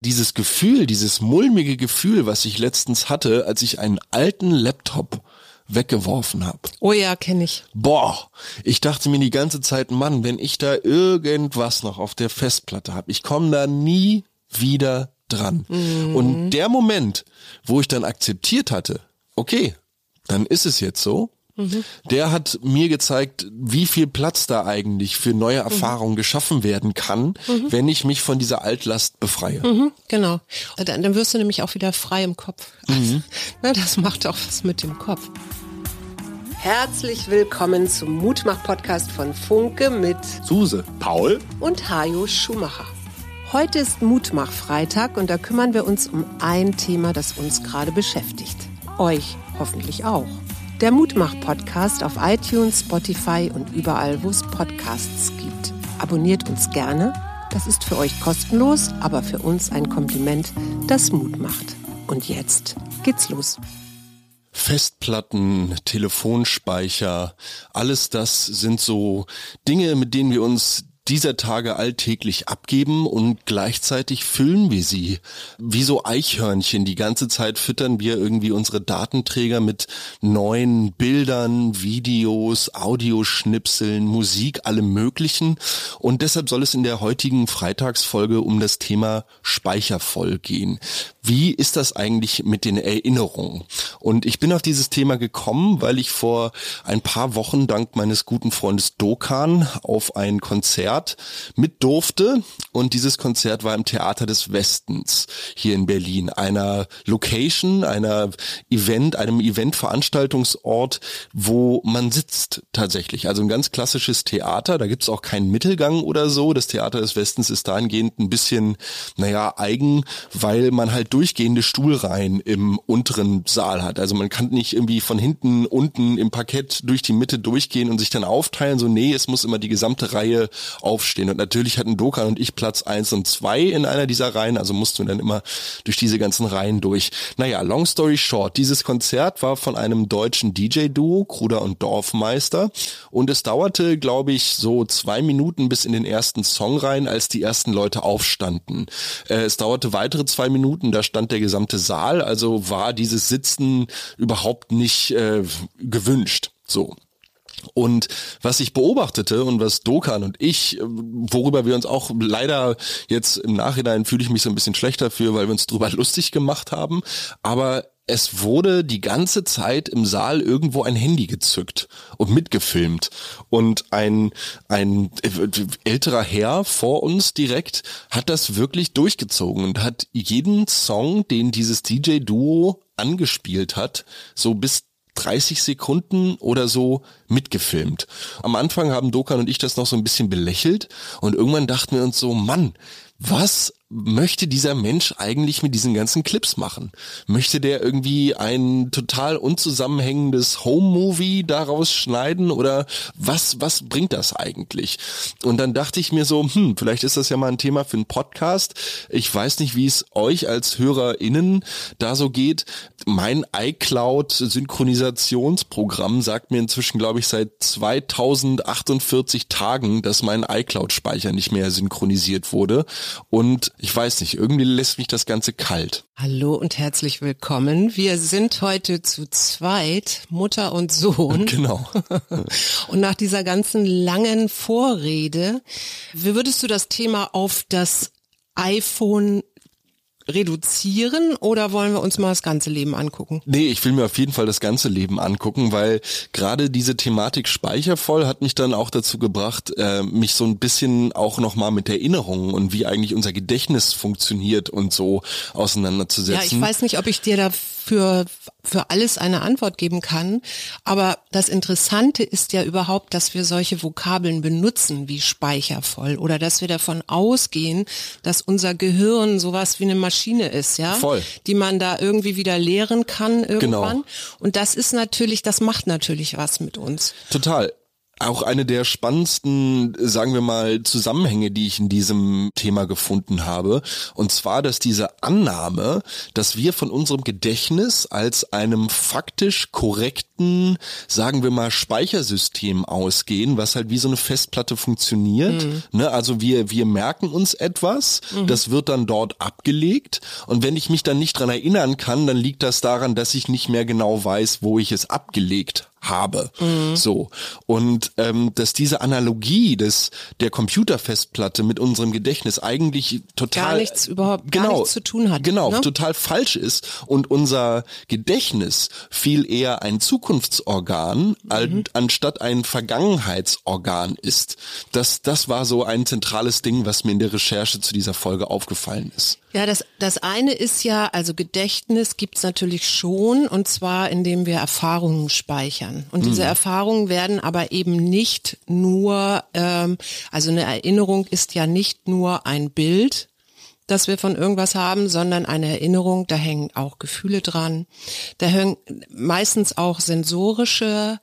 Dieses Gefühl, dieses mulmige Gefühl, was ich letztens hatte, als ich einen alten Laptop weggeworfen habe. Oh ja, kenne ich. Boah, ich dachte mir die ganze Zeit, Mann, wenn ich da irgendwas noch auf der Festplatte habe, ich komme da nie wieder dran. Mhm. Und der Moment, wo ich dann akzeptiert hatte, okay, dann ist es jetzt so, mhm. der hat mir gezeigt, wie viel Platz da eigentlich für neue Erfahrungen mhm. geschaffen werden kann, mhm. wenn ich mich von dieser Altlast befreie. Mhm, genau. Dann, dann, wirst du nämlich auch wieder frei im Kopf. Mhm. das macht auch was mit dem Kopf. Herzlich willkommen zum Mutmach-Podcast von Funke mit Suse, Paul und Hajo Schumacher. Heute ist Mutmach-Freitag und da kümmern wir uns um ein Thema, das uns gerade beschäftigt. Euch hoffentlich auch. Der Mutmach-Podcast auf iTunes, Spotify und überall, wo es Podcasts gibt. Abonniert uns gerne. Das ist für euch kostenlos, aber für uns ein Kompliment, das Mut macht. Und jetzt geht's los. Festplatten, Telefonspeicher, alles das sind so Dinge, mit denen wir uns dieser Tage alltäglich abgeben und gleichzeitig füllen wir sie. Wie so Eichhörnchen. Die ganze Zeit füttern wir irgendwie unsere Datenträger mit neuen Bildern, Videos, Audioschnipseln, Musik, allem möglichen. Und deshalb soll es in der heutigen Freitagsfolge um das Thema Speichervoll gehen. Wie ist das eigentlich mit den Erinnerungen? Und ich bin auf dieses Thema gekommen, weil ich vor ein paar Wochen dank meines guten Freundes Dokan auf ein Konzert Konzert mit durfte. Und dieses Konzert war im Theater des Westens hier in Berlin, einer Location, einer Event, einem Eventveranstaltungsort, wo man sitzt tatsächlich. Also ein ganz klassisches Theater, da gibt's auch keinen Mittelgang oder so. Das Theater des Westens ist dahingehend ein bisschen, naja, eigen, weil man halt durchgehende Stuhlreihen im unteren Saal hat. Also man kann nicht irgendwie von hinten unten im Parkett durch die Mitte durchgehen und sich dann aufteilen. So, nee, es muss immer die gesamte Reihe aufstehen. Und natürlich hatten Dokan und ich Platz eins und zwei in einer dieser Reihen, also mussten wir dann immer durch diese ganzen Reihen durch. Naja, long story short, dieses Konzert war von einem deutschen DJ-Duo, Kruder und Dorfmeister. Und es dauerte, glaube ich, so zwei Minuten bis in den ersten Song rein, als die ersten Leute aufstanden. Äh, es dauerte weitere zwei Minuten, da stand der gesamte Saal, also war dieses Sitzen überhaupt nicht äh, gewünscht. So. Und was ich beobachtete und was Dokan und ich, worüber wir uns auch leider jetzt im Nachhinein fühle ich mich so ein bisschen schlechter für, weil wir uns drüber lustig gemacht haben, aber es wurde die ganze Zeit im Saal irgendwo ein Handy gezückt und mitgefilmt. Und ein, ein älterer Herr vor uns direkt hat das wirklich durchgezogen und hat jeden Song, den dieses DJ-Duo angespielt hat, so bis 30 Sekunden oder so mitgefilmt. Am Anfang haben Dokan und ich das noch so ein bisschen belächelt und irgendwann dachten wir uns so, Mann, was möchte dieser Mensch eigentlich mit diesen ganzen Clips machen? Möchte der irgendwie ein total unzusammenhängendes Home-Movie daraus schneiden oder was, was bringt das eigentlich? Und dann dachte ich mir so, hm, vielleicht ist das ja mal ein Thema für einen Podcast. Ich weiß nicht, wie es euch als HörerInnen da so geht. Mein iCloud-Synchronisationsprogramm sagt mir inzwischen, glaube ich, seit 2048 Tagen, dass mein iCloud-Speicher nicht mehr synchronisiert wurde. Und ich weiß nicht, irgendwie lässt mich das Ganze kalt. Hallo und herzlich willkommen. Wir sind heute zu zweit, Mutter und Sohn. Genau. und nach dieser ganzen langen Vorrede, wie würdest du das Thema auf das iPhone reduzieren oder wollen wir uns mal das ganze Leben angucken? Nee, ich will mir auf jeden Fall das ganze Leben angucken, weil gerade diese Thematik speichervoll hat mich dann auch dazu gebracht, äh, mich so ein bisschen auch nochmal mit Erinnerungen und wie eigentlich unser Gedächtnis funktioniert und so auseinanderzusetzen. Ja, ich weiß nicht, ob ich dir da für, alles eine Antwort geben kann. Aber das Interessante ist ja überhaupt, dass wir solche Vokabeln benutzen wie speichervoll oder dass wir davon ausgehen, dass unser Gehirn sowas wie eine Maschine ist, ja, Voll. die man da irgendwie wieder lehren kann irgendwann. Genau. Und das ist natürlich, das macht natürlich was mit uns. Total. Auch eine der spannendsten, sagen wir mal, Zusammenhänge, die ich in diesem Thema gefunden habe. Und zwar, dass diese Annahme, dass wir von unserem Gedächtnis als einem faktisch korrekten, sagen wir mal, Speichersystem ausgehen, was halt wie so eine Festplatte funktioniert. Ne? Also wir, wir merken uns etwas, das wird dann dort abgelegt. Und wenn ich mich dann nicht dran erinnern kann, dann liegt das daran, dass ich nicht mehr genau weiß, wo ich es abgelegt habe. So. Und ähm, dass diese Analogie des der Computerfestplatte mit unserem Gedächtnis eigentlich total Gar nichts überhaupt, gar genau, nichts zu tun hat, Genau, ne? total falsch ist. Und unser Gedächtnis viel eher ein Zukunftsorgan an, anstatt ein Vergangenheitsorgan ist. Das, das war so ein zentrales Ding, was mir in der Recherche zu dieser Folge aufgefallen ist. Ja, das, das eine ist ja, also Gedächtnis gibt's natürlich schon, und zwar indem wir Erfahrungen speichern. Und diese Erfahrungen werden aber eben nicht nur, ähm, also eine Erinnerung ist ja nicht nur ein Bild, das wir von irgendwas haben, sondern eine Erinnerung, da hängen auch Gefühle dran, da hängen meistens auch sensorische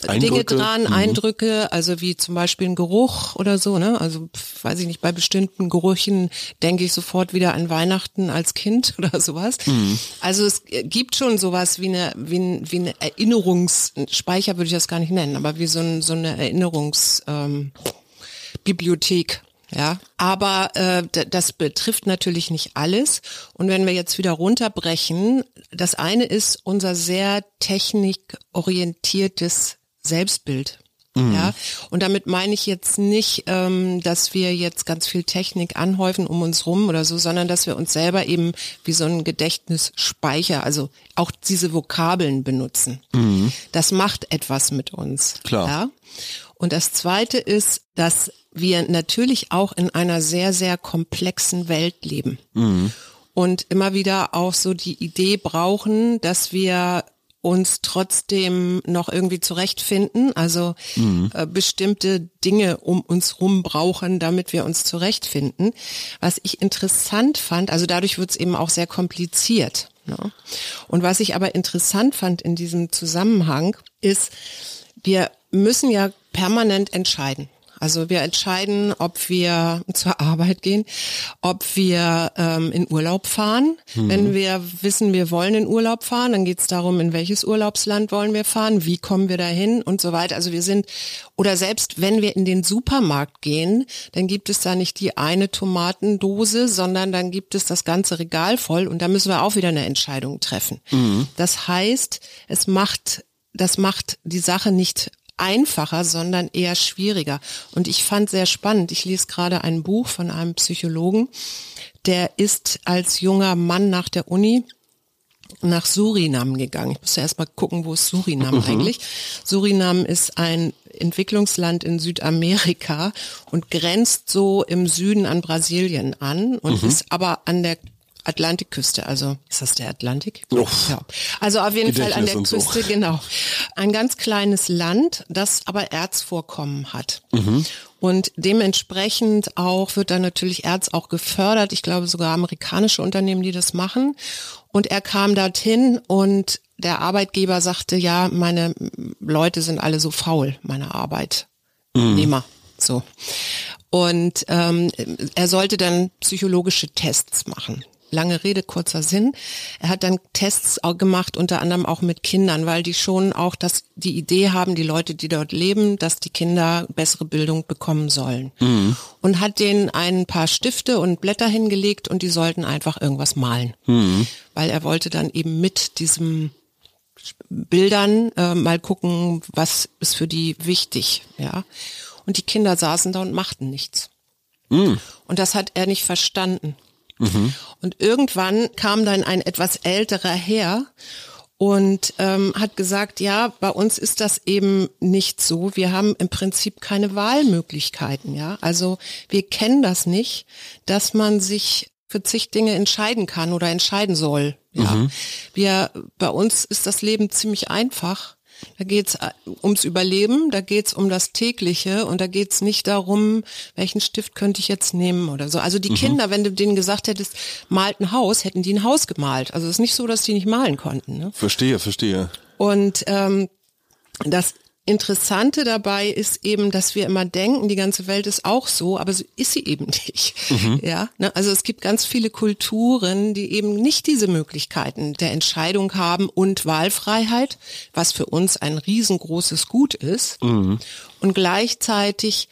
Dinge Eindrücke, dran, mhm. Eindrücke, also wie zum Beispiel ein Geruch oder so, ne? Also weiß ich nicht, bei bestimmten Gerüchen denke ich sofort wieder an Weihnachten als Kind oder sowas. Mhm. Also es gibt schon sowas wie eine, wie, ein, wie eine Erinnerungsspeicher würde ich das gar nicht nennen, aber wie so, ein, so eine Erinnerungsbibliothek. Ähm. Ja, aber äh, das betrifft natürlich nicht alles. Und wenn wir jetzt wieder runterbrechen, das eine ist unser sehr technikorientiertes Selbstbild. Ja, und damit meine ich jetzt nicht, ähm, dass wir jetzt ganz viel Technik anhäufen um uns rum oder so, sondern dass wir uns selber eben wie so ein Gedächtnisspeicher, also auch diese Vokabeln benutzen. Das macht etwas mit uns. Klar. Ja? Und das Zweite ist, dass wir natürlich auch in einer sehr, sehr komplexen Welt leben. Und immer wieder auch so die Idee brauchen, dass wir uns trotzdem noch irgendwie zurechtfinden, also äh, bestimmte Dinge um uns rum brauchen, damit wir uns zurechtfinden. Was ich interessant fand, also dadurch wird es eben auch sehr kompliziert. Ne? Und was ich aber interessant fand in diesem Zusammenhang ist, wir müssen ja permanent entscheiden. Also wir entscheiden, ob wir zur Arbeit gehen, ob wir ähm, in Urlaub fahren. Wenn wir wissen, wir wollen in Urlaub fahren, dann geht es darum, in welches Urlaubsland wollen wir fahren, wie kommen wir dahin und so weiter. Also wir sind, oder selbst wenn wir in den Supermarkt gehen, dann gibt es da nicht die eine Tomatendose, sondern dann gibt es das ganze Regal voll und da müssen wir auch wieder eine Entscheidung treffen. Das heißt, es macht, das macht die Sache nicht einfacher, sondern eher schwieriger. Und ich fand sehr spannend, ich lese gerade ein Buch von einem Psychologen, der ist als junger Mann nach der Uni nach Surinam gegangen. Ich muss ja erst mal gucken, wo ist Surinam eigentlich. Surinam ist ein Entwicklungsland in Südamerika und grenzt so im Süden an Brasilien an und ist aber an der Atlantikküste, also ist das der Atlantik? Uff. Ja. Also auf jeden Fall an der und so. Küste, genau. Ein ganz kleines Land, das aber Erzvorkommen hat. Und dementsprechend auch wird dann natürlich Erz auch gefördert. Ich glaube sogar amerikanische Unternehmen, die das machen. Und er kam dorthin und der Arbeitgeber sagte, ja, meine Leute sind alle so faul, meine Arbeitnehmer. So. Und ähm, er sollte dann psychologische Tests machen. Lange Rede, kurzer Sinn. Er hat dann Tests auch gemacht, unter anderem auch mit Kindern, weil die schon auch das, die Idee haben, die Leute, die dort leben, dass die Kinder bessere Bildung bekommen sollen. Und hat denen ein paar Stifte und Blätter hingelegt und die sollten einfach irgendwas malen. Weil er wollte dann eben mit diesem Bildern äh, mal gucken, was ist für die wichtig, ja. Und die Kinder saßen da und machten nichts. Und das hat er nicht verstanden. Und irgendwann kam dann ein etwas älterer Herr und ähm, hat gesagt, ja, bei uns ist das eben nicht so. Wir haben im Prinzip keine Wahlmöglichkeiten, ja. Also wir kennen das nicht, dass man sich für zig Dinge entscheiden kann oder entscheiden soll. Ja. Mhm. Wir, bei uns ist das Leben ziemlich einfach. Da geht's äh, ums Überleben, da geht's um das tägliche und da geht's nicht darum, welchen Stift könnte ich jetzt nehmen oder so. Also die mhm. Kinder, wenn du denen gesagt hättest, malt ein Haus, hätten die ein Haus gemalt. Also es ist nicht so, dass die nicht malen konnten. Ne? Verstehe, verstehe. Und ähm, das Interessante dabei ist eben, dass wir immer denken, die ganze Welt ist auch so, aber so ist sie eben nicht. Mhm. Ja, ne? also es gibt ganz viele Kulturen, die eben nicht diese Möglichkeiten der Entscheidung haben und Wahlfreiheit, was für uns ein riesengroßes Gut ist. Mhm. Und gleichzeitig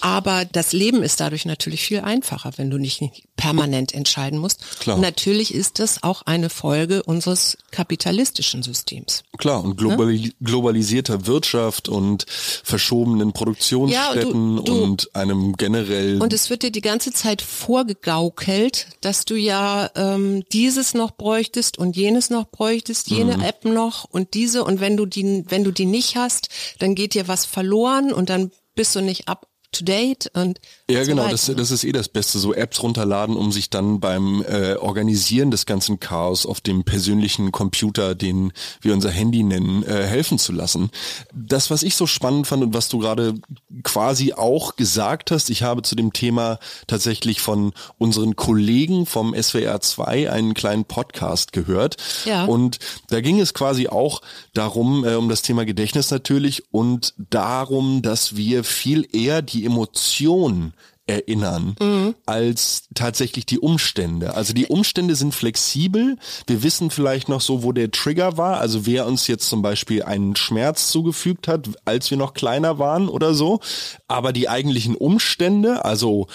aber das Leben ist dadurch natürlich viel einfacher, wenn du nicht permanent entscheiden musst. Klar. Und natürlich ist das auch eine Folge unseres kapitalistischen Systems. Klar, und globali ne? globalisierter Wirtschaft und verschobenen Produktionsstätten ja, du, du, und einem generell. Und es wird dir die ganze Zeit vorgegaukelt, dass du ja ähm, dieses noch bräuchtest und jenes noch bräuchtest, jene mhm. App noch und diese. Und wenn du die, wenn du die nicht hast, dann geht dir was verloren und dann bist du nicht up to date und ja so genau das, das ist eh das Beste so Apps runterladen um sich dann beim äh, Organisieren des ganzen Chaos auf dem persönlichen Computer den wir unser Handy nennen äh, helfen zu lassen. Das was ich so spannend fand und was du gerade quasi auch gesagt hast ich habe zu dem Thema tatsächlich von unseren Kollegen vom SWR 2 einen kleinen Podcast gehört. Ja. und da ging es quasi auch darum äh, um das Thema Gedächtnis natürlich und darum dass wir viel eher die Emotionen erinnern mhm. als tatsächlich die Umstände. Also die Umstände sind flexibel. Wir wissen vielleicht noch so, wo der Trigger war. Also wer uns jetzt zum Beispiel einen Schmerz zugefügt hat, als wir noch kleiner waren oder so. Aber die eigentlichen Umstände, also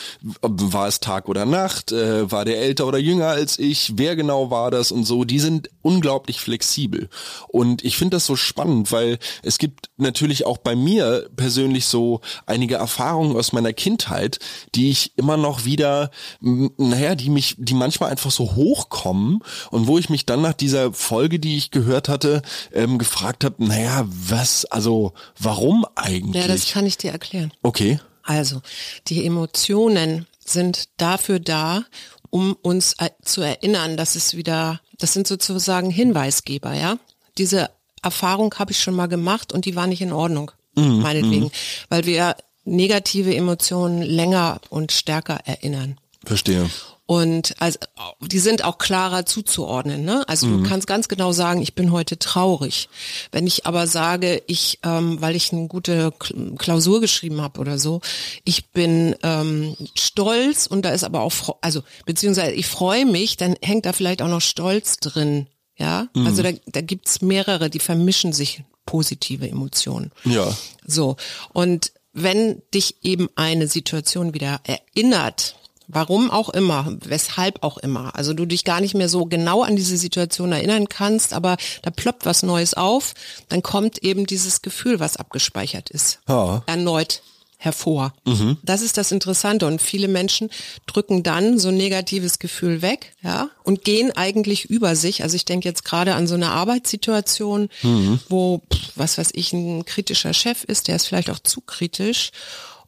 war es Tag oder Nacht, äh, war der älter oder jünger als ich, wer genau war das und so, die sind unglaublich flexibel. Und ich finde das so spannend, weil es gibt natürlich auch bei mir persönlich so einige Erfahrungen aus meiner Kindheit, die ich immer noch wieder, naja, die mich, die manchmal einfach so hochkommen und wo ich mich dann nach dieser Folge, die ich gehört hatte, ähm, gefragt habe, naja, was, also warum eigentlich? Ja, das kann ich dir erklären. Okay. Also, die Emotionen sind dafür da, um uns zu erinnern, dass es wieder, das sind sozusagen Hinweisgeber, ja. Diese Erfahrung habe ich schon mal gemacht und die war nicht in Ordnung, mhm, meinetwegen, mhm. weil wir negative Emotionen länger und stärker erinnern. Verstehe. Und also die sind auch klarer zuzuordnen. Ne? Also mhm. du kannst ganz genau sagen, ich bin heute traurig. Wenn ich aber sage, ich, ähm, weil ich eine gute Klausur geschrieben habe oder so, ich bin ähm, stolz und da ist aber auch, also beziehungsweise ich freue mich, dann hängt da vielleicht auch noch Stolz drin. Ja, mhm. also da, da gibt's mehrere, die vermischen sich positive Emotionen. Ja. So und wenn dich eben eine Situation wieder erinnert, warum auch immer, weshalb auch immer, also du dich gar nicht mehr so genau an diese Situation erinnern kannst, aber da ploppt was Neues auf, dann kommt eben dieses Gefühl, was abgespeichert ist, ja. erneut hervor. Mhm. Das ist das Interessante und viele Menschen drücken dann so ein negatives Gefühl weg, ja, und gehen eigentlich über sich. Also ich denke jetzt gerade an so eine Arbeitssituation, mhm. wo, was weiß ich, ein kritischer Chef ist, der ist vielleicht auch zu kritisch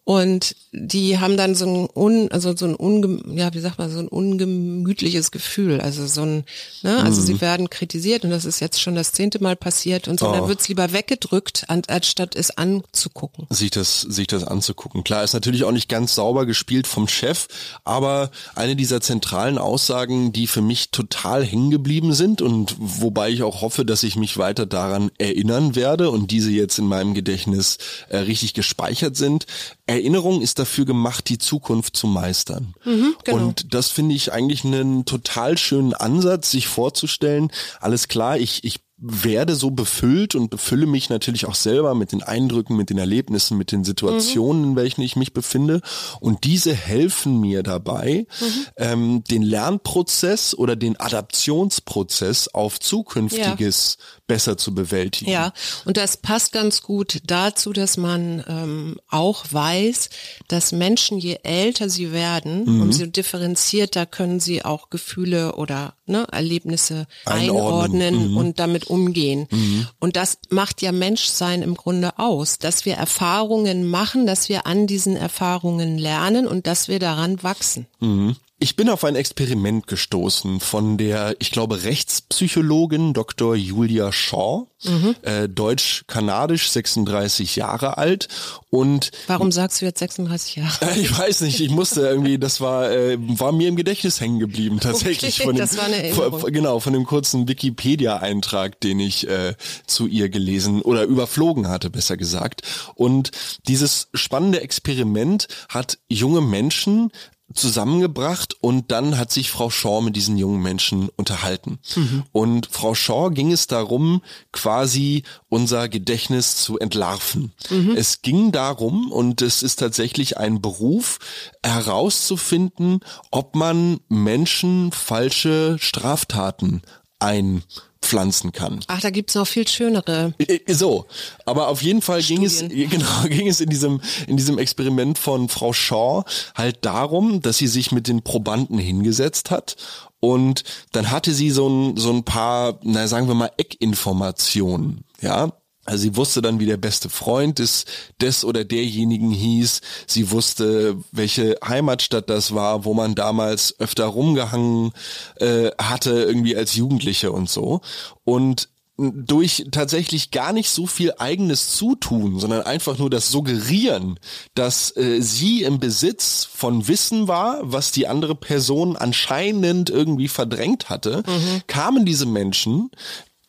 und die haben dann so ein un, also so ein unge, ja, wie sagt man, so ein ungemütliches Gefühl. Also so ein, ne, also mhm. sie werden kritisiert und das ist jetzt schon das zehnte Mal passiert und so, oh. dann wird's lieber weggedrückt, anstatt es anzugucken. Sich das, sich das anzugucken. Klar, ist natürlich auch nicht ganz sauber gespielt vom Chef, aber eine dieser zentralen Aussagen, die für mich total hängen geblieben sind und wobei ich auch hoffe, dass ich mich weiter daran erinnern werde und diese jetzt in meinem Gedächtnis äh, richtig gespeichert sind, Erinnerung ist dafür gemacht, die Zukunft zu meistern. Mhm, genau. Und das finde ich eigentlich einen total schönen Ansatz, sich vorzustellen, alles klar, ich, ich werde so befüllt und befülle mich natürlich auch selber mit den Eindrücken, mit den Erlebnissen, mit den Situationen, mhm. in welchen ich mich befinde. Und diese helfen mir dabei, mhm. ähm, den Lernprozess oder den Adaptionsprozess auf zukünftiges ja. besser zu bewältigen. Ja, und das passt ganz gut dazu, dass man ähm, auch weiß, dass Menschen, je älter sie werden, mhm. umso differenzierter können sie auch Gefühle oder ne, Erlebnisse einordnen, einordnen mhm. und damit umgehen. Mhm. Und das macht ja Menschsein im Grunde aus, dass wir Erfahrungen machen, dass wir an diesen Erfahrungen lernen und dass wir daran wachsen. Mhm. Ich bin auf ein Experiment gestoßen von der, ich glaube, Rechtspsychologin Dr. Julia Shaw, mhm. äh, deutsch-kanadisch, 36 Jahre alt. Und warum sagst du jetzt 36 Jahre? Äh, ich weiß nicht, ich musste irgendwie, das war, äh, war mir im Gedächtnis hängen geblieben, tatsächlich. Okay, von dem, das war eine Erinnerung. Genau, von dem kurzen Wikipedia-Eintrag, den ich äh, zu ihr gelesen oder überflogen hatte, besser gesagt. Und dieses spannende Experiment hat junge Menschen zusammengebracht und dann hat sich Frau Shaw mit diesen jungen Menschen unterhalten. Mhm. Und Frau Shaw ging es darum, quasi unser Gedächtnis zu entlarven. Mhm. Es ging darum, und es ist tatsächlich ein Beruf, herauszufinden, ob man Menschen falsche Straftaten ein pflanzen kann. Ach, da gibt's noch viel schönere. Äh, äh, so, aber auf jeden Fall Studien. ging es genau ging es in diesem in diesem Experiment von Frau Shaw halt darum, dass sie sich mit den Probanden hingesetzt hat und dann hatte sie so ein so ein paar, na sagen wir mal Eckinformationen, ja, also sie wusste dann, wie der beste Freund des, des oder derjenigen hieß. Sie wusste, welche Heimatstadt das war, wo man damals öfter rumgehangen äh, hatte, irgendwie als Jugendliche und so. Und durch tatsächlich gar nicht so viel eigenes Zutun, sondern einfach nur das Suggerieren, dass äh, sie im Besitz von Wissen war, was die andere Person anscheinend irgendwie verdrängt hatte, mhm. kamen diese Menschen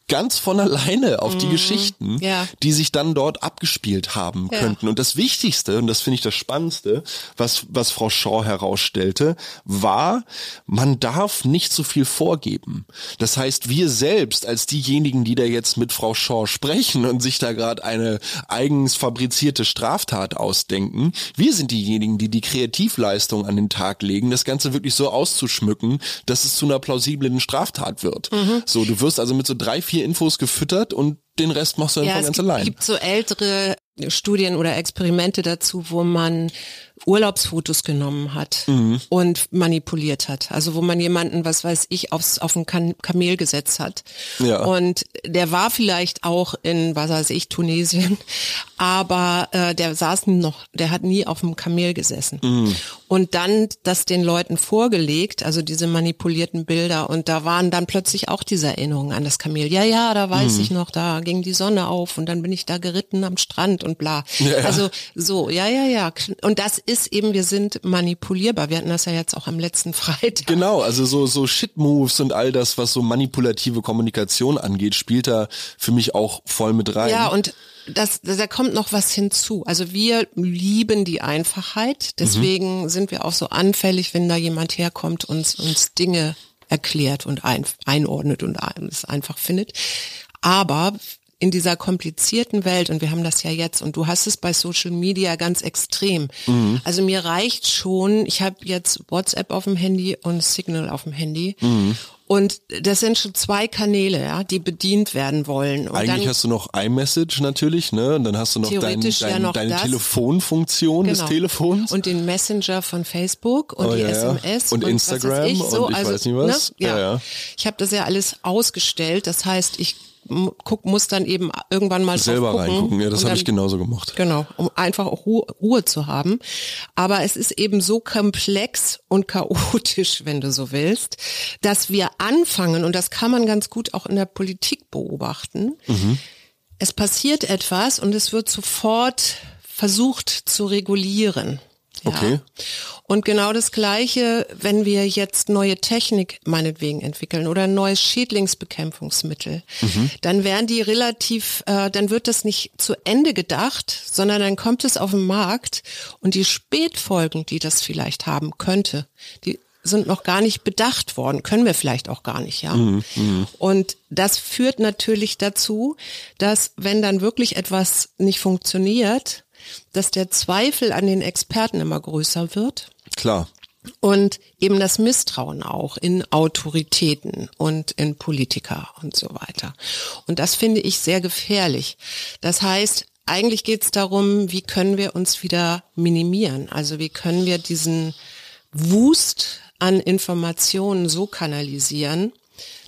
ganz von alleine auf die mhm. Geschichten, ja. die sich dann dort abgespielt haben ja. könnten. Und das Wichtigste, und das finde ich das Spannendste, was, was Frau Shaw herausstellte, war, man darf nicht so viel vorgeben. Das heißt, wir selbst als diejenigen, die da jetzt mit Frau Shaw sprechen und sich da gerade eine eigens fabrizierte Straftat ausdenken, wir sind diejenigen, die die Kreativleistung an den Tag legen, das Ganze wirklich so auszuschmücken, dass es zu einer plausiblen Straftat wird. Mhm. So, du wirst also mit so drei, vier vier Infos gefüttert und den Rest machst du einfach ja, ganz gibt, allein. Es gibt so ältere Studien oder Experimente dazu, wo man Urlaubsfotos genommen hat mhm. und manipuliert hat. Also wo man jemanden, was weiß ich, aufs, auf ein Kamel gesetzt hat. Ja. Und der war vielleicht auch in, was weiß ich, Tunesien, aber äh, der saß noch, der hat nie auf dem Kamel gesessen. Mhm. Und dann das den Leuten vorgelegt, also diese manipulierten Bilder. Und da waren dann plötzlich auch diese Erinnerungen an das Kamel. Ja, ja, da weiß mhm. ich noch, da ging die Sonne auf und dann bin ich da geritten am Strand und bla. Ja, ja. Also so, ja, ja, ja. Und das ist eben, wir sind manipulierbar. Wir hatten das ja jetzt auch am letzten Freitag. Genau, also so, so Shit-Moves und all das, was so manipulative Kommunikation angeht, spielt da für mich auch voll mit rein. Ja, und das, da kommt noch was hinzu. Also wir lieben die Einfachheit, deswegen mhm. sind wir auch so anfällig, wenn da jemand herkommt und uns Dinge erklärt und ein, einordnet und es einfach findet. Aber in dieser komplizierten Welt, und wir haben das ja jetzt, und du hast es bei Social Media ganz extrem. Mhm. Also mir reicht schon, ich habe jetzt WhatsApp auf dem Handy und Signal auf dem Handy. Mhm. Und das sind schon zwei Kanäle, ja, die bedient werden wollen. Und Eigentlich hast du noch iMessage natürlich, ne? Und dann hast du noch, dein, dein, ja noch deine das. Telefonfunktion genau. des Telefons. Und den Messenger von Facebook und oh, die ja, SMS. Und, und Instagram ich, so. und ich also, weiß nicht was. Ne? Ja. ja. Ich habe das ja alles ausgestellt. Das heißt, ich guck, muss dann eben irgendwann mal selber reingucken. Ja, das habe ich genauso gemacht. Genau, um einfach auch Ruhe, Ruhe zu haben. Aber es ist eben so komplex und chaotisch, wenn du so willst, dass wir anfangen und das kann man ganz gut auch in der Politik beobachten. Mhm. Es passiert etwas und es wird sofort versucht zu regulieren. Ja. Okay. Und genau das Gleiche, wenn wir jetzt neue Technik meinetwegen entwickeln oder ein neues Schädlingsbekämpfungsmittel, mhm. dann werden die relativ, äh, dann wird das nicht zu Ende gedacht, sondern dann kommt es auf den Markt und die Spätfolgen, die das vielleicht haben könnte, die sind noch gar nicht bedacht worden, können wir vielleicht auch gar nicht, ja. Mhm, und das führt natürlich dazu, dass wenn dann wirklich etwas nicht funktioniert, dass der Zweifel an den Experten immer größer wird. Klar. Und eben das Misstrauen auch in Autoritäten und in Politiker und so weiter. Und das finde ich sehr gefährlich. Das heißt, eigentlich geht es darum, wie können wir uns wieder minimieren? Also wie können wir diesen Wust an Informationen so kanalisieren,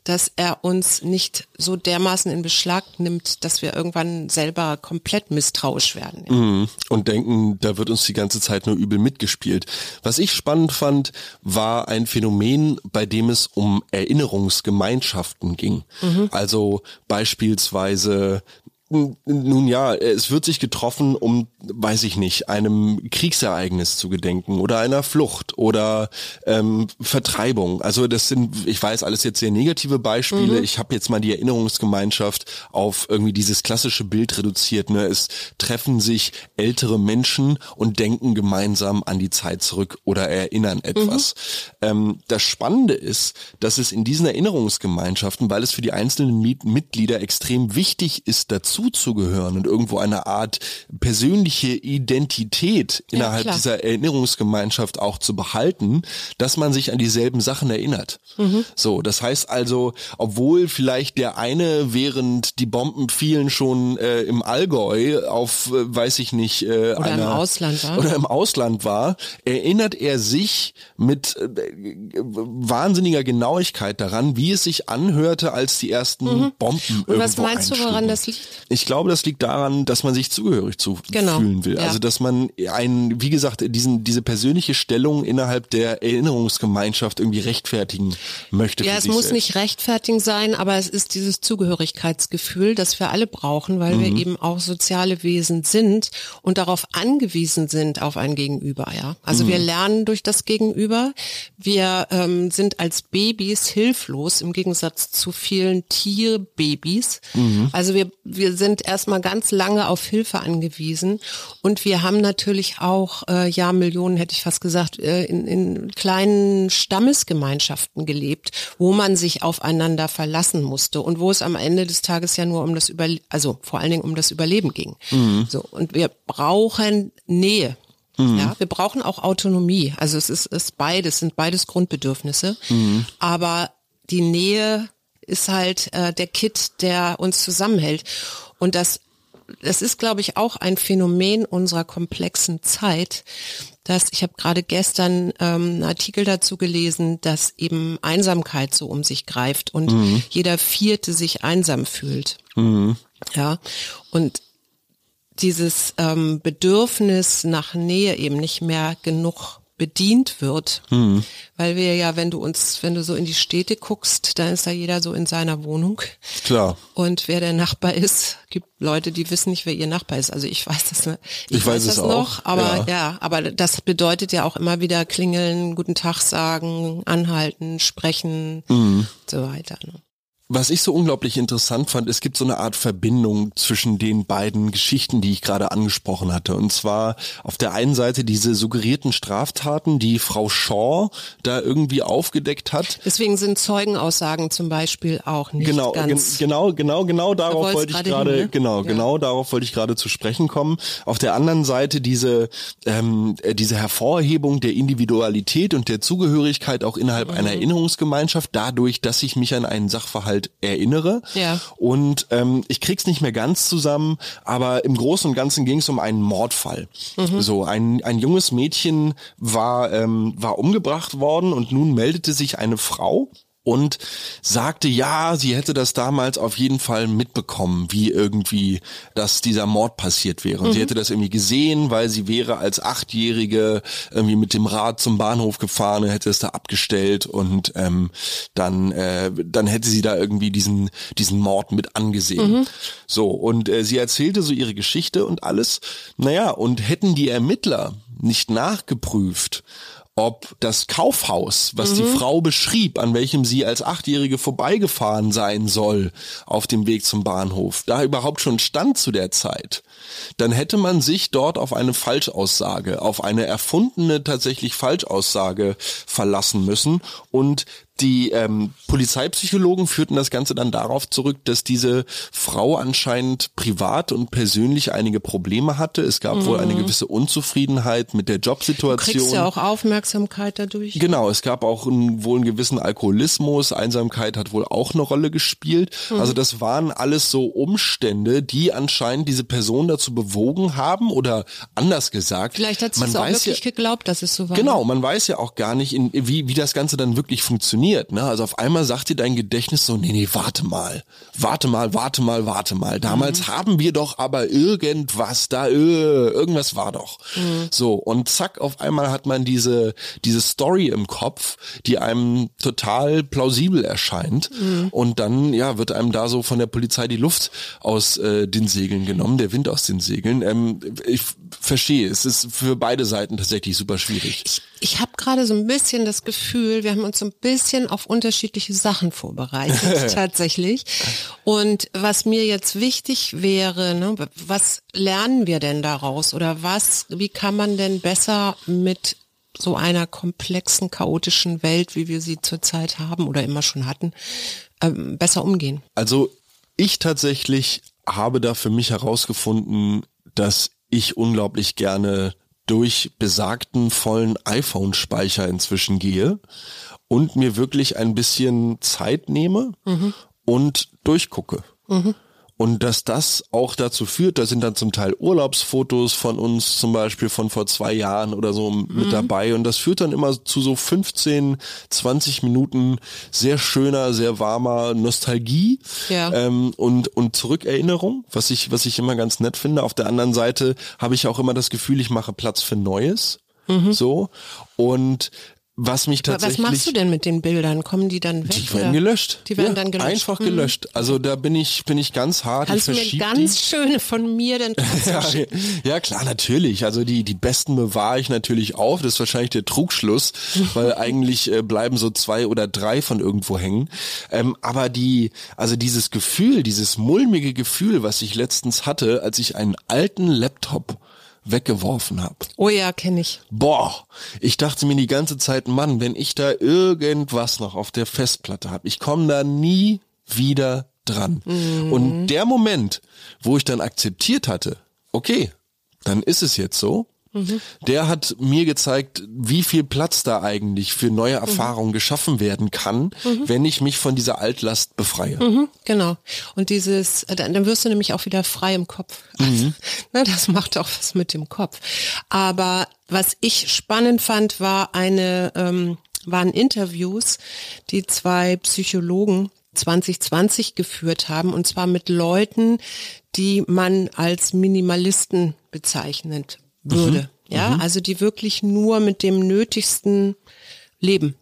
dass er uns nicht so dermaßen in Beschlag nimmt, dass wir irgendwann selber komplett misstrauisch werden. Mhm. Und denken, da wird uns die ganze Zeit nur übel mitgespielt. Was ich spannend fand, war ein Phänomen, bei dem es um Erinnerungsgemeinschaften ging. Mhm. Also beispielsweise nun ja, es wird sich getroffen, um, weiß ich nicht, einem Kriegsereignis zu gedenken oder einer Flucht oder ähm, Vertreibung. Also das sind, ich weiß, alles jetzt sehr negative Beispiele. Mhm. Ich habe jetzt mal die Erinnerungsgemeinschaft auf irgendwie dieses klassische Bild reduziert. Ne? Es treffen sich ältere Menschen und denken gemeinsam an die Zeit zurück oder erinnern etwas. Mhm. Ähm, das Spannende ist, dass es in diesen Erinnerungsgemeinschaften, weil es für die einzelnen Mitglieder extrem wichtig ist, dazu dazuzugehören und irgendwo eine Art persönliche Identität innerhalb ja, dieser Erinnerungsgemeinschaft auch zu behalten, dass man sich an dieselben Sachen erinnert. Mhm. So, das heißt also, obwohl vielleicht der eine während die Bomben fielen schon äh, im Allgäu auf, äh, weiß ich nicht, äh, oder einer, im Ausland war oder im Ausland war, erinnert er sich mit äh, wahnsinniger Genauigkeit daran, wie es sich anhörte, als die ersten mhm. Bomben Und was meinst du, woran das liegt? Ich glaube, das liegt daran, dass man sich zugehörig zu genau. fühlen will. Ja. Also, dass man ein, wie gesagt, diesen, diese persönliche Stellung innerhalb der Erinnerungsgemeinschaft irgendwie rechtfertigen möchte. Ja, es muss selbst. nicht rechtfertigen sein, aber es ist dieses Zugehörigkeitsgefühl, das wir alle brauchen, weil mhm. wir eben auch soziale Wesen sind und darauf angewiesen sind auf ein Gegenüber, ja. Also mhm. wir lernen durch das Gegenüber. Wir ähm, sind als Babys hilflos im Gegensatz zu vielen Tierbabys. Mhm. Also wir, wir sind erstmal ganz lange auf Hilfe angewiesen und wir haben natürlich auch, äh, ja, Millionen hätte ich fast gesagt, äh, in, in kleinen Stammesgemeinschaften gelebt, wo man sich aufeinander verlassen musste und wo es am Ende des Tages ja nur um das Überleben, also vor allen Dingen um das Überleben ging. Mhm. So, und wir brauchen Nähe. Mhm. Ja, wir brauchen auch Autonomie. Also es ist, ist beides, sind beides Grundbedürfnisse. Mhm. Aber die Nähe ist halt äh, der Kit, der uns zusammenhält. Und das, das ist, glaube ich, auch ein Phänomen unserer komplexen Zeit, dass ich habe gerade gestern ähm, einen Artikel dazu gelesen, dass eben Einsamkeit so um sich greift und mhm. jeder Vierte sich einsam fühlt. Mhm. Ja, und dieses ähm, Bedürfnis nach Nähe eben nicht mehr genug bedient wird. Mhm. Weil wir ja, wenn du uns, wenn du so in die Städte guckst, dann ist da jeder so in seiner Wohnung. Klar. Und wer der Nachbar ist, gibt Leute, die wissen nicht, wer ihr Nachbar ist. Also ich weiß das, ich, ich weiß, weiß das auch. noch, aber ja. ja, aber das bedeutet ja auch immer wieder klingeln, guten Tag sagen, anhalten, sprechen, mhm. so weiter. Ne? Was ich so unglaublich interessant fand, es gibt so eine Art Verbindung zwischen den beiden Geschichten, die ich gerade angesprochen hatte. Und zwar auf der einen Seite diese suggerierten Straftaten, die Frau Shaw da irgendwie aufgedeckt hat. Deswegen sind Zeugenaussagen zum Beispiel auch nicht genau, ganz. genau, genau, genau darauf wollte ich gerade, ne? genau, ja. genau darauf wollte ich gerade zu sprechen kommen. Auf der anderen Seite diese ähm, diese Hervorhebung der Individualität und der Zugehörigkeit auch innerhalb mhm. einer Erinnerungsgemeinschaft, dadurch, dass ich mich an einen Sachverhalt halt erinnere. Ja. Und ähm, ich krieg's nicht mehr ganz zusammen, aber im Großen und Ganzen ging es um einen Mordfall. Mhm. So ein ein junges Mädchen war ähm, war umgebracht worden und nun meldete sich eine Frau und sagte, ja, sie hätte das damals auf jeden Fall mitbekommen, wie irgendwie, dass dieser Mord passiert wäre. Und mhm. sie hätte das irgendwie gesehen, weil sie wäre als Achtjährige irgendwie mit dem Rad zum Bahnhof gefahren und hätte es da abgestellt und ähm, dann, äh, dann hätte sie da irgendwie diesen, diesen Mord mit angesehen. Mhm. So, und äh, sie erzählte so ihre Geschichte und alles. Naja, und hätten die Ermittler nicht nachgeprüft, ob das Kaufhaus, was die Frau beschrieb, an welchem sie als Achtjährige vorbeigefahren sein soll auf dem Weg zum Bahnhof, da überhaupt schon stand zu der Zeit, dann hätte man sich dort auf eine Falschaussage, auf eine erfundene tatsächlich Falschaussage verlassen müssen und die ähm, Polizeipsychologen führten das Ganze dann darauf zurück, dass diese Frau anscheinend privat und persönlich einige Probleme hatte. Es gab wohl eine gewisse Unzufriedenheit mit der Jobsituation. Kriegst ja auch Aufmerksamkeit dadurch. Genau, es gab auch einen, wohl einen gewissen Alkoholismus, Einsamkeit hat wohl auch eine Rolle gespielt. Also das waren alles so Umstände, die anscheinend diese Person dazu bewogen haben oder anders gesagt. Vielleicht hat sie man es auch wirklich ja, geglaubt, dass es so war. Genau, man weiß ja auch gar nicht, in, wie, wie das Ganze dann wirklich funktioniert. Ne? Also auf einmal sagt dir dein Gedächtnis so, nee, nee, warte mal, warte mal, warte mal, warte mal. Damals Mhm. haben wir doch aber irgendwas da, äh, irgendwas war doch. Mhm. So, und zack, auf einmal hat man diese, diese Story im Kopf, die einem total plausibel erscheint. Mhm. Und dann, ja, wird einem da so von der Polizei die Luft aus äh, den Segeln genommen, der Wind aus den Segeln. Ähm, ich verstehe, es ist für beide Seiten tatsächlich super schwierig. Ich habe gerade so ein bisschen das Gefühl, wir haben uns so ein bisschen auf unterschiedliche Sachen vorbereitet, tatsächlich. Und was mir jetzt wichtig wäre, ne, was lernen wir denn daraus? Oder was, wie kann man denn besser mit so einer komplexen, chaotischen Welt, wie wir sie zurzeit haben oder immer schon hatten, ähm, besser umgehen? Also ich tatsächlich habe da für mich herausgefunden, dass ich unglaublich gerne durch besagten vollen iPhone-Speicher inzwischen gehe und mir wirklich ein bisschen Zeit nehme und durchgucke. Und dass das auch dazu führt, da sind dann zum Teil Urlaubsfotos von uns zum Beispiel von vor zwei Jahren oder so mit dabei. Und das führt dann immer zu so 15, 20 Minuten sehr schöner, sehr warmer Nostalgie Ja. ähm, und, und Zurückerinnerung, was ich, was ich immer ganz nett finde. Auf der anderen Seite habe ich auch immer das Gefühl, ich mache Platz für Neues. So. Und was mich Mhm. Was tatsächlich. machst du denn mit den Bildern? Kommen die dann weg? Die werden gelöscht. Die werden ja, dann gelöscht. Einfach Mhm. gelöscht. Also da bin ich, bin ich ganz hart. Kannst du ich mir verschieb ganz die. schöne von mir denn Ja, ja, klar, natürlich. Also die, die besten bewahre ich natürlich auf. Das ist wahrscheinlich der Trugschluss, weil eigentlich äh, bleiben so zwei oder drei von irgendwo hängen. Ähm, aber die, also dieses Gefühl, dieses mulmige Gefühl, was ich letztens hatte, als ich einen alten Laptop weggeworfen habe. Oh ja, kenne ich. Boah, ich dachte mir die ganze Zeit, Mann, wenn ich da irgendwas noch auf der Festplatte habe, ich komme da nie wieder dran. Und der Moment, wo ich dann akzeptiert hatte, okay, dann ist es jetzt so, der hat mir gezeigt, wie viel Platz da eigentlich für neue Erfahrungen geschaffen werden kann, wenn ich mich von dieser Altlast befreie. Mhm, genau. Und dieses, äh, dann, dann wirst du nämlich auch wieder frei im Kopf. Mhm. Ne, das macht auch was mit dem Kopf. Aber was ich spannend fand, war eine, ähm, waren Interviews, die zwei Psychologen 2020 geführt haben, und zwar mit Leuten, die man als Minimalisten bezeichnet würde. Ja, also die wirklich nur mit dem Nötigsten leben.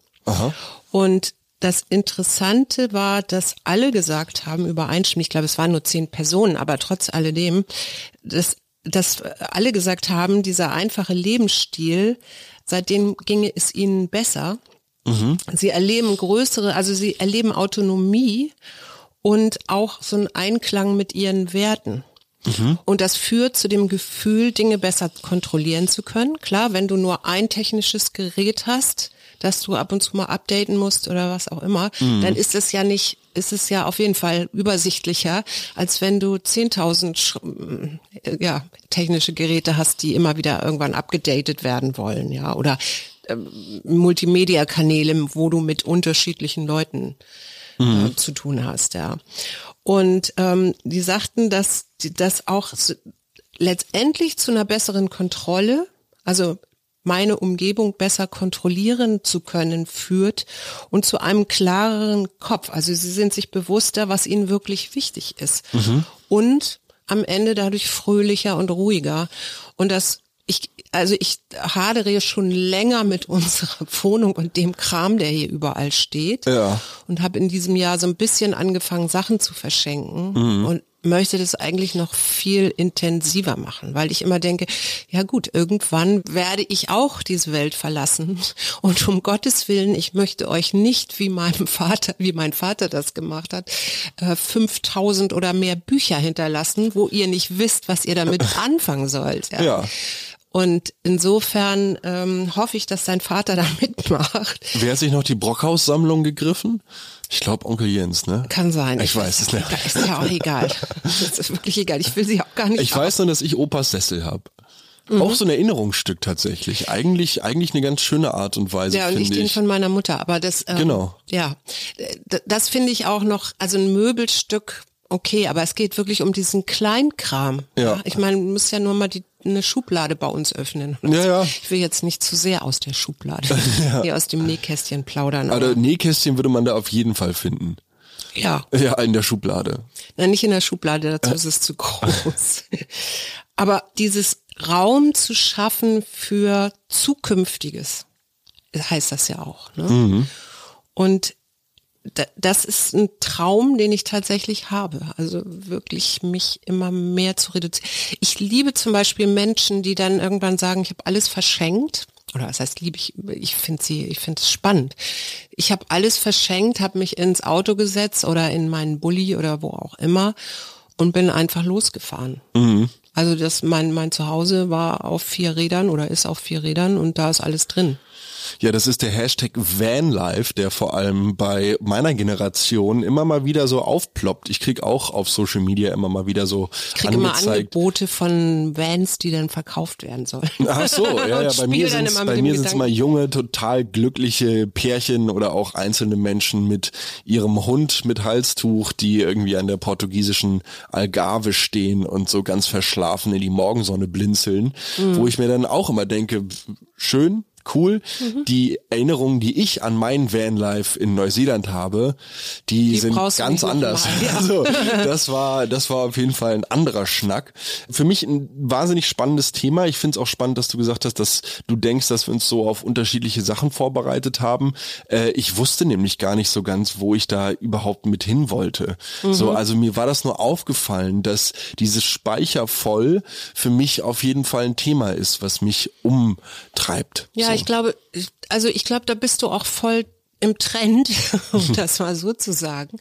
Und das Interessante war, dass alle gesagt haben, übereinstimmend, ich glaube, es waren nur zehn Personen, aber trotz alledem, dass, dass alle gesagt haben, dieser einfache Lebensstil, seitdem ginge es ihnen besser. Sie erleben größere, also sie erleben Autonomie und auch so einen Einklang mit ihren Werten. Und das führt zu dem Gefühl, Dinge besser kontrollieren zu können. Klar, wenn du nur ein technisches Gerät hast, das du ab und zu mal updaten musst oder was auch immer, dann ist es ja nicht, ist es ja auf jeden Fall übersichtlicher, als wenn du 10.000 Sch- äh, ja, technische Geräte hast, die immer wieder irgendwann abgedatet werden wollen, ja, oder ähm, Multimedia-Kanäle, wo du mit unterschiedlichen Leuten äh, zu tun hast, ja. Und ähm, die sagten, dass das auch letztendlich zu einer besseren Kontrolle, also meine Umgebung besser kontrollieren zu können, führt und zu einem klareren Kopf. Also sie sind sich bewusster, was ihnen wirklich wichtig ist. Und am Ende dadurch fröhlicher und ruhiger. Und das, ich, also ich hadere schon länger mit unserer Wohnung und dem Kram, der hier überall steht. Ja. Und habe in diesem Jahr so ein bisschen angefangen, Sachen zu verschenken. Und möchte das eigentlich noch viel intensiver machen, weil ich immer denke, ja gut, irgendwann werde ich auch diese Welt verlassen und um Gottes Willen, ich möchte euch nicht wie meinem Vater, wie mein Vater das gemacht hat, 5000 äh, oder mehr Bücher hinterlassen, wo ihr nicht wisst, was ihr damit anfangen sollt. Ja. ja. Und insofern ähm, hoffe ich, dass sein Vater da mitmacht. Wer hat sich noch die Brockhaus-Sammlung gegriffen? Ich glaube Onkel Jens, ne? Kann sein. Ich, ich weiß es nicht. Ist ja auch egal. Das ist wirklich egal. Ich will sie auch gar nicht. Ich weiß nur, dass ich Opas Sessel habe. Mhm. Auch so ein Erinnerungsstück tatsächlich. Eigentlich, eigentlich eine ganz schöne Art und Weise. Ja, und ich den von meiner Mutter. Aber das, ähm, genau. Ja, das finde ich auch noch, also ein Möbelstück, okay, aber es geht wirklich um diesen Kleinkram. Ja. ja? Ich meine, du musst ja nur mal die eine Schublade bei uns öffnen. Ja, ja. Ich will jetzt nicht zu sehr aus der Schublade, ja. hier aus dem Nähkästchen plaudern. Aber, aber Nähkästchen würde man da auf jeden Fall finden. Ja. Ja, in der Schublade. Nein, nicht in der Schublade, dazu ist es zu groß. aber dieses Raum zu schaffen für Zukünftiges, heißt das ja auch. Ne? Mhm. Und das ist ein Traum, den ich tatsächlich habe. Also wirklich mich immer mehr zu reduzieren. Ich liebe zum Beispiel Menschen, die dann irgendwann sagen, ich habe alles verschenkt. Oder was heißt liebe ich? Ich finde sie, ich finde es spannend. Ich habe alles verschenkt, habe mich ins Auto gesetzt oder in meinen Bulli oder wo auch immer und bin einfach losgefahren. Mhm. Also das mein mein Zuhause war auf vier Rädern oder ist auf vier Rädern und da ist alles drin. Ja, das ist der Hashtag Vanlife, der vor allem bei meiner Generation immer mal wieder so aufploppt. Ich krieg auch auf Social Media immer mal wieder so Ich krieg angezeigt. immer Angebote von Vans, die dann verkauft werden sollen. Ach so, ja, ja. bei mir sind bei mir sind es mal junge, total glückliche Pärchen oder auch einzelne Menschen mit ihrem Hund mit Halstuch, die irgendwie an der portugiesischen Algarve stehen und so ganz verschlafen in die Morgensonne blinzeln, mhm. wo ich mir dann auch immer denke, schön, cool. Mhm. Die Erinnerungen, die ich an mein Vanlife in Neuseeland habe, die, die sind ganz anders. Ja. Also, das war, das war auf jeden Fall ein anderer Schnack. Für mich ein wahnsinnig spannendes Thema. Ich finde es auch spannend, dass du gesagt hast, dass du denkst, dass wir uns so auf unterschiedliche Sachen vorbereitet haben. Äh, ich wusste nämlich gar nicht so ganz, wo ich da überhaupt mit hin wollte. Mhm. So, also mir war das nur aufgefallen, dass dieses Speicher voll für mich auf jeden Fall ein Thema ist, was mich umtreibt. Ja, so ich glaube, also ich glaube, da bist du auch voll im Trend, um das mal so zu sagen.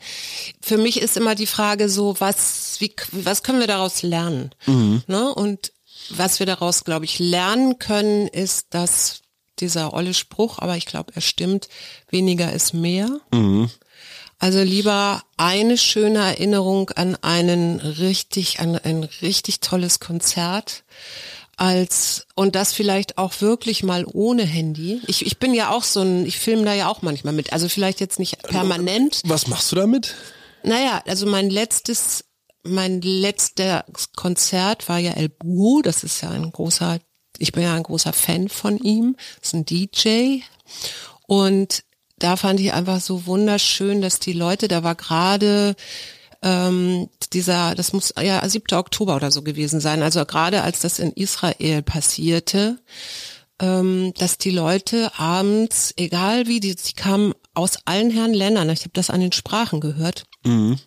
Für mich ist immer die Frage so, was, wie, was können wir daraus lernen? Mhm. Ne? Und was wir daraus, glaube ich, lernen können, ist, dass dieser olle Spruch, aber ich glaube, er stimmt, weniger ist mehr. Mhm. Also lieber eine schöne Erinnerung an einen richtig, an ein richtig tolles Konzert als und das vielleicht auch wirklich mal ohne Handy. Ich, ich bin ja auch so ein, ich filme da ja auch manchmal mit. Also vielleicht jetzt nicht permanent. Was machst du damit? Naja, also mein letztes, mein letzter Konzert war ja El Buho. Das ist ja ein großer, ich bin ja ein großer Fan von ihm. Das ist ein DJ. Und da fand ich einfach so wunderschön, dass die Leute, da war gerade ähm, dieser, das muss ja 7. Oktober oder so gewesen sein, also gerade als das in Israel passierte, ähm, dass die Leute abends, egal wie, die, die kamen aus allen Herren Ländern, ich habe das an den Sprachen gehört, mhm.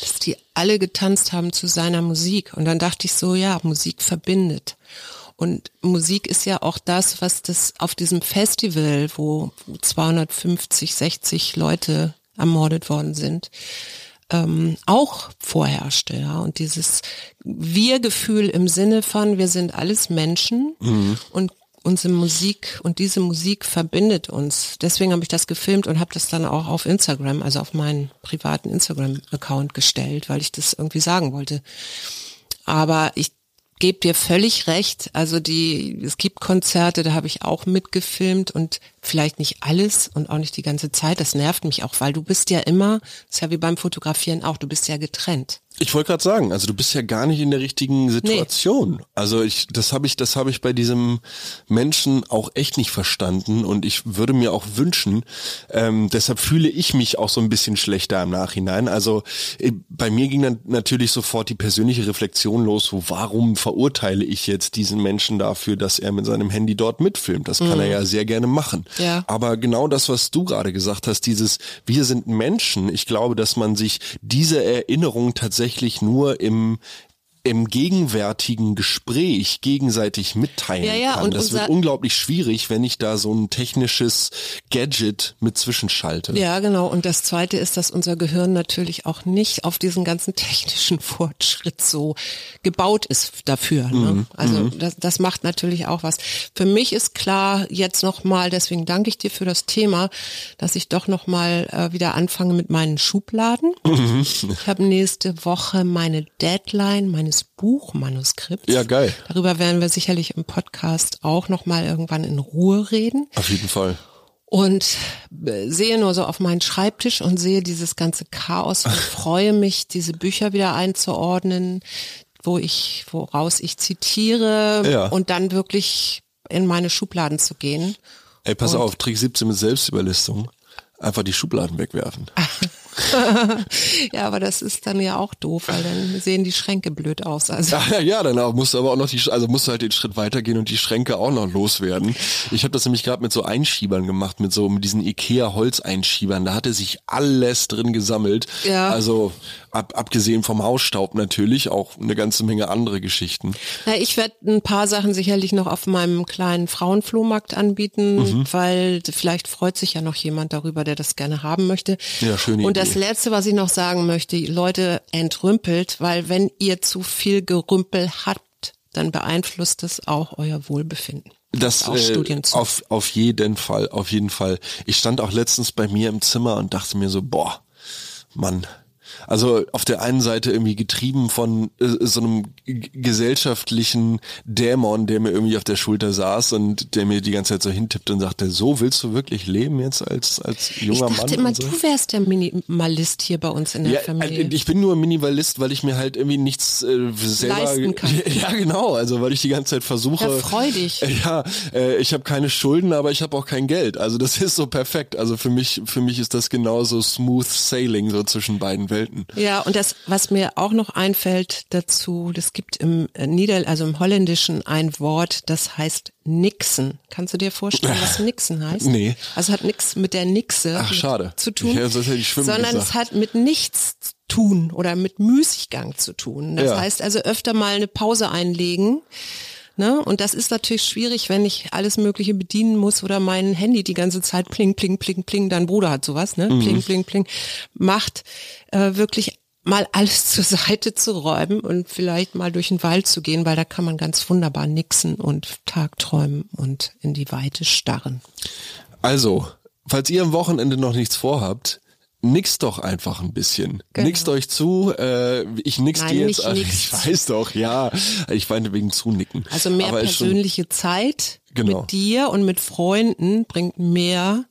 dass die alle getanzt haben zu seiner Musik. Und dann dachte ich so, ja, Musik verbindet. Und Musik ist ja auch das, was das auf diesem Festival, wo 250, 60 Leute ermordet worden sind, ähm, auch vorherrschte. Ja? Und dieses Wir-Gefühl im Sinne von, wir sind alles Menschen mhm. und unsere Musik und diese Musik verbindet uns. Deswegen habe ich das gefilmt und habe das dann auch auf Instagram, also auf meinen privaten Instagram-Account gestellt, weil ich das irgendwie sagen wollte. Aber ich gebe dir völlig recht. Also die, es gibt Konzerte, da habe ich auch mitgefilmt und vielleicht nicht alles und auch nicht die ganze Zeit. Das nervt mich auch, weil du bist ja immer, ist ja wie beim Fotografieren auch, du bist ja getrennt. Ich wollte gerade sagen, also du bist ja gar nicht in der richtigen Situation. Nee. Also ich, das habe ich, das habe ich bei diesem Menschen auch echt nicht verstanden und ich würde mir auch wünschen, ähm, deshalb fühle ich mich auch so ein bisschen schlechter im Nachhinein. Also äh, bei mir ging dann natürlich sofort die persönliche Reflexion los, so warum verurteile ich jetzt diesen Menschen dafür, dass er mit seinem Handy dort mitfilmt? Das kann mhm. er ja sehr gerne machen. Ja. Aber genau das, was du gerade gesagt hast, dieses wir sind Menschen, ich glaube, dass man sich diese Erinnerung tatsächlich tatsächlich nur im im gegenwärtigen Gespräch gegenseitig mitteilen Ja, ja, kann. und das wird unglaublich schwierig, wenn ich da so ein technisches Gadget mit zwischenschalte. Ja, genau. Und das Zweite ist, dass unser Gehirn natürlich auch nicht auf diesen ganzen technischen Fortschritt so gebaut ist dafür. Ne? Also das, das macht natürlich auch was. Für mich ist klar jetzt nochmal, deswegen danke ich dir für das Thema, dass ich doch nochmal äh, wieder anfange mit meinen Schubladen. Ich habe nächste Woche meine Deadline meines Buchmanuskripts. Ja, geil. Darüber werden wir sicherlich im Podcast auch nochmal irgendwann in Ruhe reden Auf jeden Fall. und äh, sehe nur so auf meinen Schreibtisch und sehe dieses ganze Chaos und freue mich, diese Bücher wieder einzuordnen, wo ich, woraus ich zitiere Ja. und dann wirklich in meine Schubladen zu gehen. Ey, pass auf, Trick 17 mit Selbstüberlistung. Einfach die Schubladen wegwerfen. Ja, aber das ist dann ja auch doof, weil dann sehen die Schränke blöd aus. Also Ja, ja, dann auch, musst du aber auch noch die, also musst du halt den Schritt weitergehen und die Schränke auch noch loswerden. Ich habe das nämlich gerade mit so Einschiebern gemacht, mit so mit diesen Ikea Holzeinschiebern. Da hatte sich alles drin gesammelt. Ja. Also ab, abgesehen vom Hausstaub natürlich auch eine ganze Menge andere Geschichten. Na, ich werde ein paar Sachen sicherlich noch auf meinem kleinen Frauenflohmarkt anbieten, Mhm. weil vielleicht freut sich ja noch jemand darüber, der das gerne haben möchte. Ja, schöne Und das. Letzte, was ich noch sagen möchte, Leute, entrümpelt, weil wenn ihr zu viel Gerümpel habt, dann beeinflusst es auch euer Wohlbefinden. Das äh, auf auf jeden Fall, auf jeden Fall. Ich stand auch letztens bei mir im Zimmer und dachte mir so, boah, Mann. Also auf der einen Seite irgendwie getrieben von äh, so einem gesellschaftlichen Dämon, der mir irgendwie auf der Schulter saß und der mir die ganze Zeit so hintippt und sagte, so willst du wirklich leben jetzt als als Ich junger dachte Mann? immer, so? du wärst der Minimalist hier bei uns in der Ja, Familie. äh, ich bin nur Minimalist, weil ich mir halt irgendwie nichts äh, selber Leisten kann. Ja, genau, also weil ich die ganze Zeit versuche. Ja, freu dich. Ja, äh, ich habe keine Schulden, aber ich habe auch kein Geld. Also das ist so perfekt. Also für mich für mich ist das genauso smooth sailing so zwischen beiden Welten. Ja, und das, was mir auch noch einfällt dazu, das gibt im äh, Nieder, also im Holländischen ein Wort, das heißt Nixen. Kannst du dir vorstellen, was Nixen heißt? Nee. Also hat nichts mit der Nixe Ach, schade. zu tun, Ich sonst hätte ich sondern gesagt. es hat mit nichts zu tun oder mit Müßiggang zu tun. Das Ja. heißt also öfter mal eine Pause einlegen. Ne? Und das ist natürlich schwierig, wenn ich alles Mögliche bedienen muss oder mein Handy die ganze Zeit pling, pling, pling, pling, dein Bruder hat sowas, ne? Mhm. Pling, pling, pling, macht, äh, wirklich mal alles zur Seite zu räumen und vielleicht mal durch den Wald zu gehen, weil da kann man ganz wunderbar nixen und tagträumen und in die Weite starren. Also, falls ihr am Wochenende noch nichts vorhabt, nixt doch einfach ein bisschen. Genau. Nixt euch zu. Äh, ich nix Nein, dir jetzt. nicht. Ich weiß doch, ja. Ich meine wegen zunicken. Also mehr Aber ist schon- persönliche Zeit Genau. mit dir und mit Freunden bringt mehr,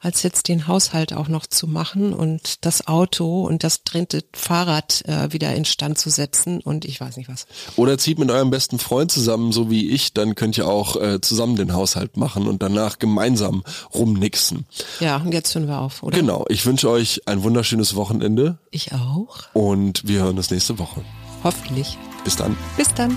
als jetzt den Haushalt auch noch zu machen und das Auto und das dritte Fahrrad äh, wieder instand zu setzen und ich weiß nicht was. Oder zieht mit eurem besten Freund zusammen, so wie ich, dann könnt ihr auch äh, zusammen den Haushalt machen und danach gemeinsam rumnixen. Ja, und jetzt hören wir auf, oder? Genau, ich wünsche euch ein wunderschönes Wochenende Ich auch. und wir hören uns nächste Woche. Hoffentlich. Bis dann. Bis dann.